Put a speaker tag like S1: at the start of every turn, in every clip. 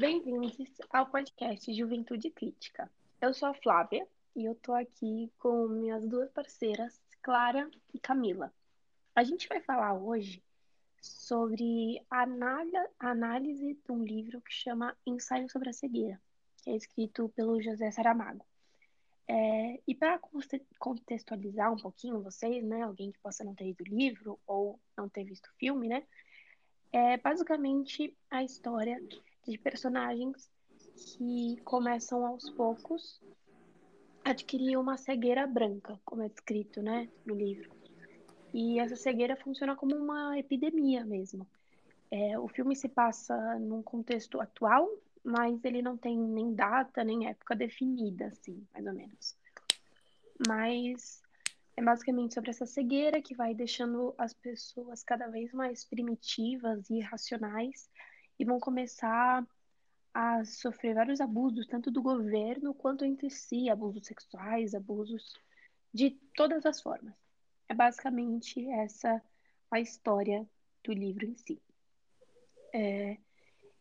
S1: Bem-vindos ao podcast Juventude Crítica. Eu sou a Flávia e eu tô aqui com minhas duas parceiras, Clara e Camila. A gente vai falar hoje sobre a análise de um livro que chama Ensaio sobre a Cegueira, que é escrito pelo José Saramago. É, e para contextualizar um pouquinho vocês, né, alguém que possa não ter lido o livro ou não ter visto o filme, né, é basicamente a história de personagens que começam aos poucos a adquirir uma cegueira branca, como é descrito, né, no livro. E essa cegueira funciona como uma epidemia mesmo. É, o filme se passa num contexto atual, mas ele não tem nem data, nem época definida, assim, mais ou menos. Mas é basicamente sobre essa cegueira que vai deixando as pessoas cada vez mais primitivas e irracionais e vão começar a sofrer vários abusos, tanto do governo quanto entre si, abusos sexuais, abusos de todas as formas. É basicamente essa a história do livro em si. É,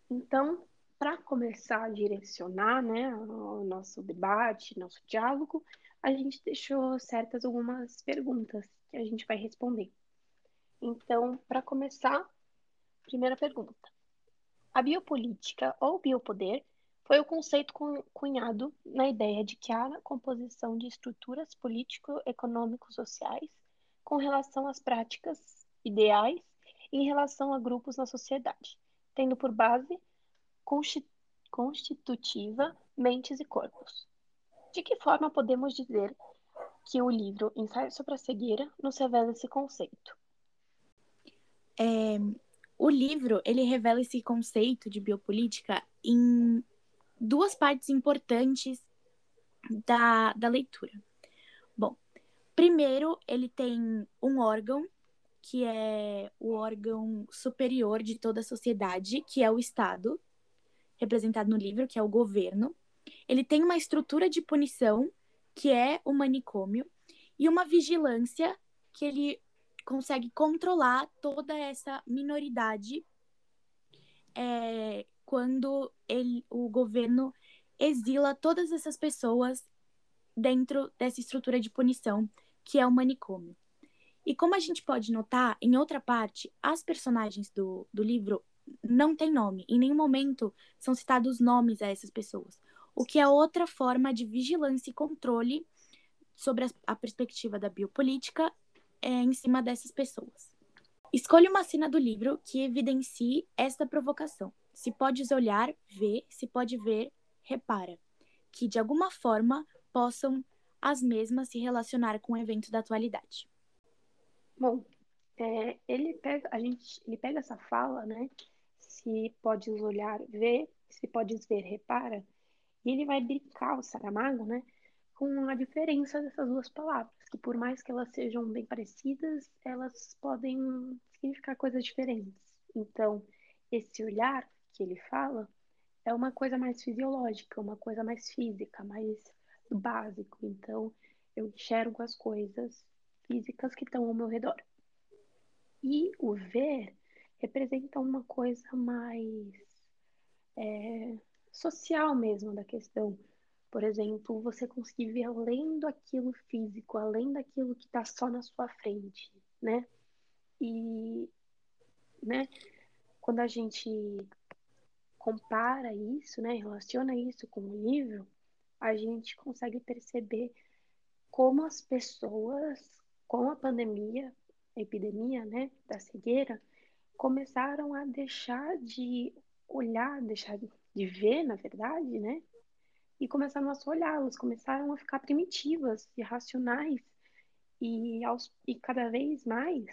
S1: então, para começar a direcionar né, o nosso debate, nosso diálogo, a gente deixou certas algumas perguntas que a gente vai responder. Então, para começar, primeira pergunta. A biopolítica ou biopoder foi o conceito cunhado na ideia de que há composição de estruturas político-econômico-sociais com relação às práticas ideais em relação a grupos na sociedade, tendo por base constitutiva mentes e corpos. De que forma podemos dizer que o livro Ensaio sobre a Cegueira nos revela esse conceito?
S2: É, o livro ele revela esse conceito de biopolítica em duas partes importantes da, da leitura. Bom, primeiro ele tem um órgão que é o órgão superior de toda a sociedade, que é o Estado, representado no livro, que é o governo. Ele tem uma estrutura de punição, que é o manicômio, e uma vigilância que ele consegue controlar toda essa minoridade é, quando ele, o governo exila todas essas pessoas dentro dessa estrutura de punição que é o manicômio. E como a gente pode notar, em outra parte, as personagens do, do livro não têm nome. Em nenhum momento são citados nomes a essas pessoas. O que é outra forma de vigilância e controle sobre a, a perspectiva da biopolítica é, em cima dessas pessoas. Escolha uma cena do livro que evidencie esta provocação. Se podes olhar, vê, se pode ver, repara. Que de alguma forma possam as mesmas se relacionar com o evento da atualidade.
S1: Bom, é, ele pega a gente, ele pega essa fala, né? Se podes olhar, vê, se podes ver, repara. E ele vai brincar o Saramago, né? Com a diferença dessas duas palavras, que por mais que elas sejam bem parecidas, elas podem significar coisas diferentes. Então, esse olhar que ele fala é uma coisa mais fisiológica, uma coisa mais física, mais básico. Então, eu enxergo as coisas físicas que estão ao meu redor. E o ver representa uma coisa mais é, social mesmo da questão. Por exemplo, você conseguir ver além daquilo físico, além daquilo que está só na sua frente, né? E, né, quando a gente compara isso, né, relaciona isso com o livro, a gente consegue perceber como as pessoas, com a pandemia, a epidemia, né, da cegueira, começaram a deixar de olhar, deixar de ver, na verdade, né, e começaram a só olhá-las, começaram a ficar primitivas, irracionais, e, aos, e cada vez mais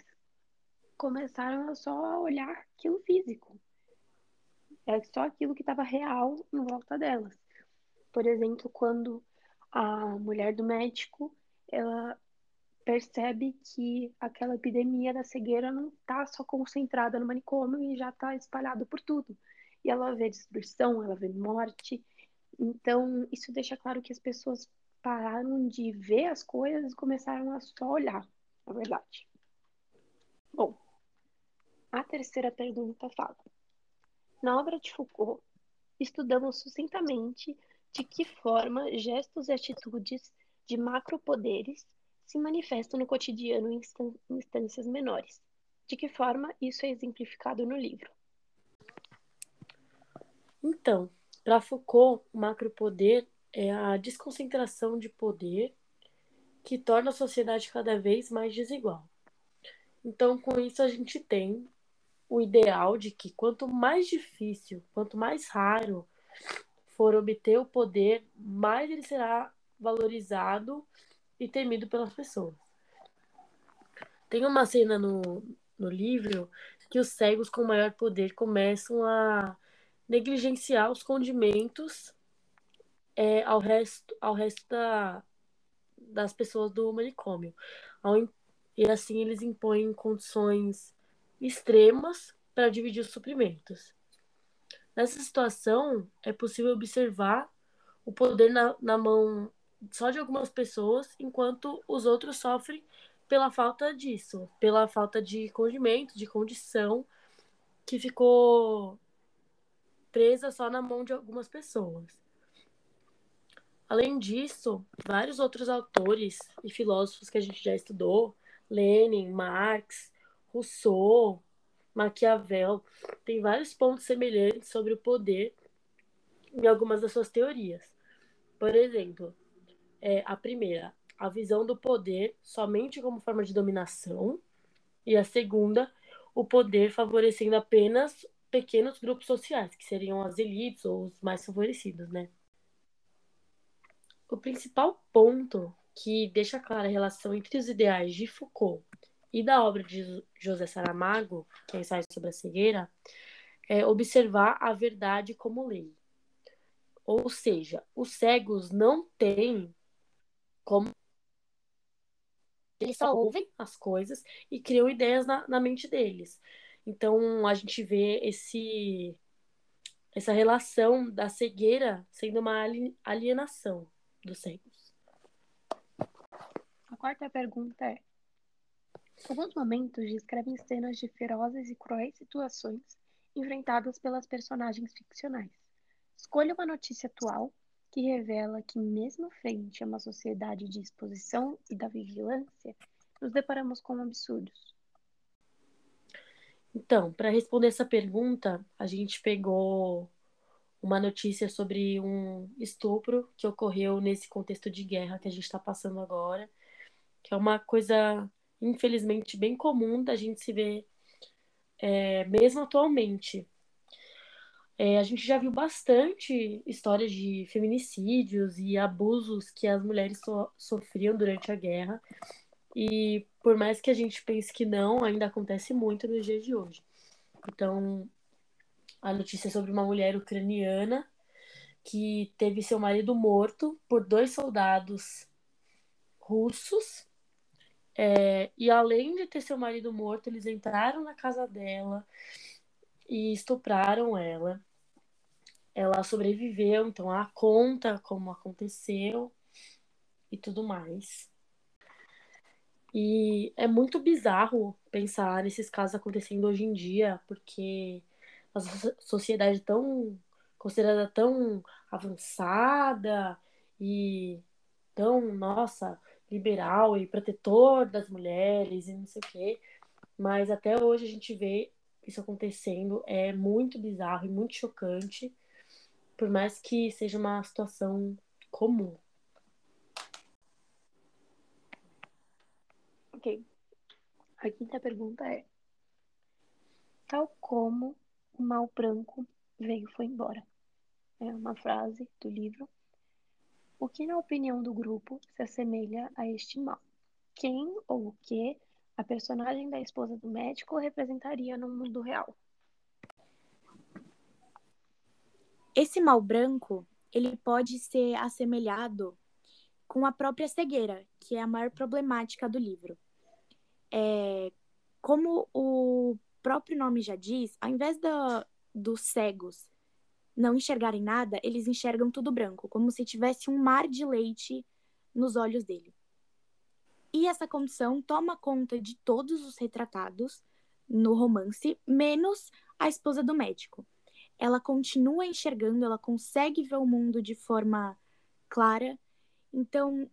S1: começaram a só olhar aquilo físico. É só aquilo que estava real em volta delas. Por exemplo, quando a mulher do médico, ela percebe que aquela epidemia da cegueira não está só concentrada no manicômio e já está espalhado por tudo. E ela vê destruição, ela vê morte. Então, isso deixa claro que as pessoas pararam de ver as coisas e começaram a só olhar, na verdade. Bom, a terceira pergunta fala: Na obra de Foucault, estudamos sucintamente de que forma gestos e atitudes de macropoderes se manifestam no cotidiano em instâncias menores. De que forma isso é exemplificado no livro?
S3: Então, para Foucault, o macropoder é a desconcentração de poder que torna a sociedade cada vez mais desigual. Então, com isso, a gente tem o ideal de que quanto mais difícil, quanto mais raro for obter o poder, mais ele será valorizado e temido pelas pessoas. Tem uma cena no, no livro que os cegos com maior poder começam a negligenciar os condimentos é, ao resto, ao resto da, das pessoas do manicômio. E assim eles impõem condições extremas para dividir os suprimentos. Nessa situação, é possível observar o poder na, na mão só de algumas pessoas, enquanto os outros sofrem pela falta disso, pela falta de condimento, de condição que ficou presa só na mão de algumas pessoas. Além disso, vários outros autores e filósofos que a gente já estudou, Lenin, Marx, Rousseau, Maquiavel, têm vários pontos semelhantes sobre o poder em algumas das suas teorias. Por exemplo, é, a primeira, a visão do poder somente como forma de dominação, e a segunda, o poder favorecendo apenas pequenos grupos sociais, que seriam as elites ou os mais favorecidos, né? O principal ponto que deixa clara a relação entre os ideais de Foucault e da obra de José Saramago, que é Ensaio sobre a Cegueira, é observar a verdade como lei. Ou seja, os cegos não têm como. Eles só ouvem as coisas e criam ideias na, na mente deles. Então a gente vê esse essa relação da cegueira sendo uma alienação dos cegos.
S1: A quarta pergunta é: Alguns momentos descrevem cenas de ferozes e cruéis situações enfrentadas pelas personagens ficcionais. Escolha uma notícia atual que revela que, mesmo frente a uma sociedade de exposição e da vigilância, nos deparamos com absurdos.
S3: Então, para responder essa pergunta, a gente pegou uma notícia sobre um estupro que ocorreu nesse contexto de guerra que a gente está passando agora, que é uma coisa, infelizmente, bem comum da gente se ver, é, mesmo atualmente. É, a gente já viu bastante histórias de feminicídios e abusos que as mulheres so sofriam durante a guerra. E por mais que a gente pense que não, ainda acontece muito nos dias de hoje. Então, a notícia é sobre uma mulher ucraniana que teve seu marido morto por dois soldados russos. É, e além de ter seu marido morto, eles entraram na casa dela e estupraram ela. Ela sobreviveu, então ela conta como aconteceu e tudo mais. E é muito bizarro pensar nesses casos acontecendo hoje em dia, porque a sociedade tão considerada tão avançada e tão, nossa, liberal e protetor das mulheres e não sei o quê. Mas até hoje a gente vê isso acontecendo, é muito bizarro e muito chocante por mais que seja uma situação comum.
S1: Ok. A quinta pergunta é: Tal como o mal branco veio e foi embora. É uma frase do livro. O que, na opinião do grupo, se assemelha a este mal? Quem ou o que a personagem da esposa do médico representaria no mundo real?
S2: Esse mal branco, ele pode ser assemelhado com a própria cegueira, que é a maior problemática do livro. É, como o próprio nome já diz, ao invés da, dos cegos não enxergarem nada, eles enxergam tudo branco, como se tivesse um mar de leite nos olhos dele. E essa condição toma conta de todos os retratados no romance, menos a esposa do médico ela continua enxergando, ela consegue ver o mundo de forma clara. Então,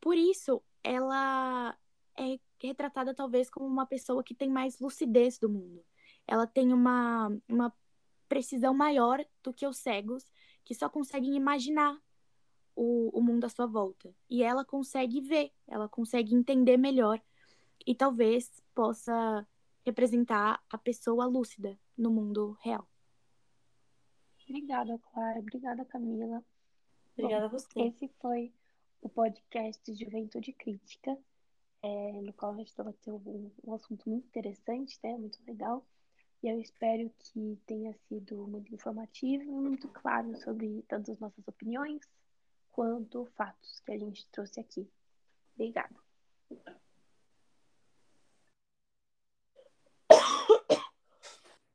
S2: por isso, ela é retratada talvez como uma pessoa que tem mais lucidez do mundo. Ela tem uma, uma precisão maior do que os cegos, que só conseguem imaginar o, o mundo à sua volta. E ela consegue ver, ela consegue entender melhor e talvez possa representar a pessoa lúcida no mundo real.
S1: Obrigada, Clara. Obrigada, Camila.
S3: Obrigada Bom, a você.
S1: Esse foi o podcast Juventude Crítica, é, no qual a gente debateu um, um assunto muito interessante, né? Muito legal. E eu espero que tenha sido muito informativo e muito claro sobre tanto as nossas opiniões quanto fatos que a gente trouxe aqui. Obrigada.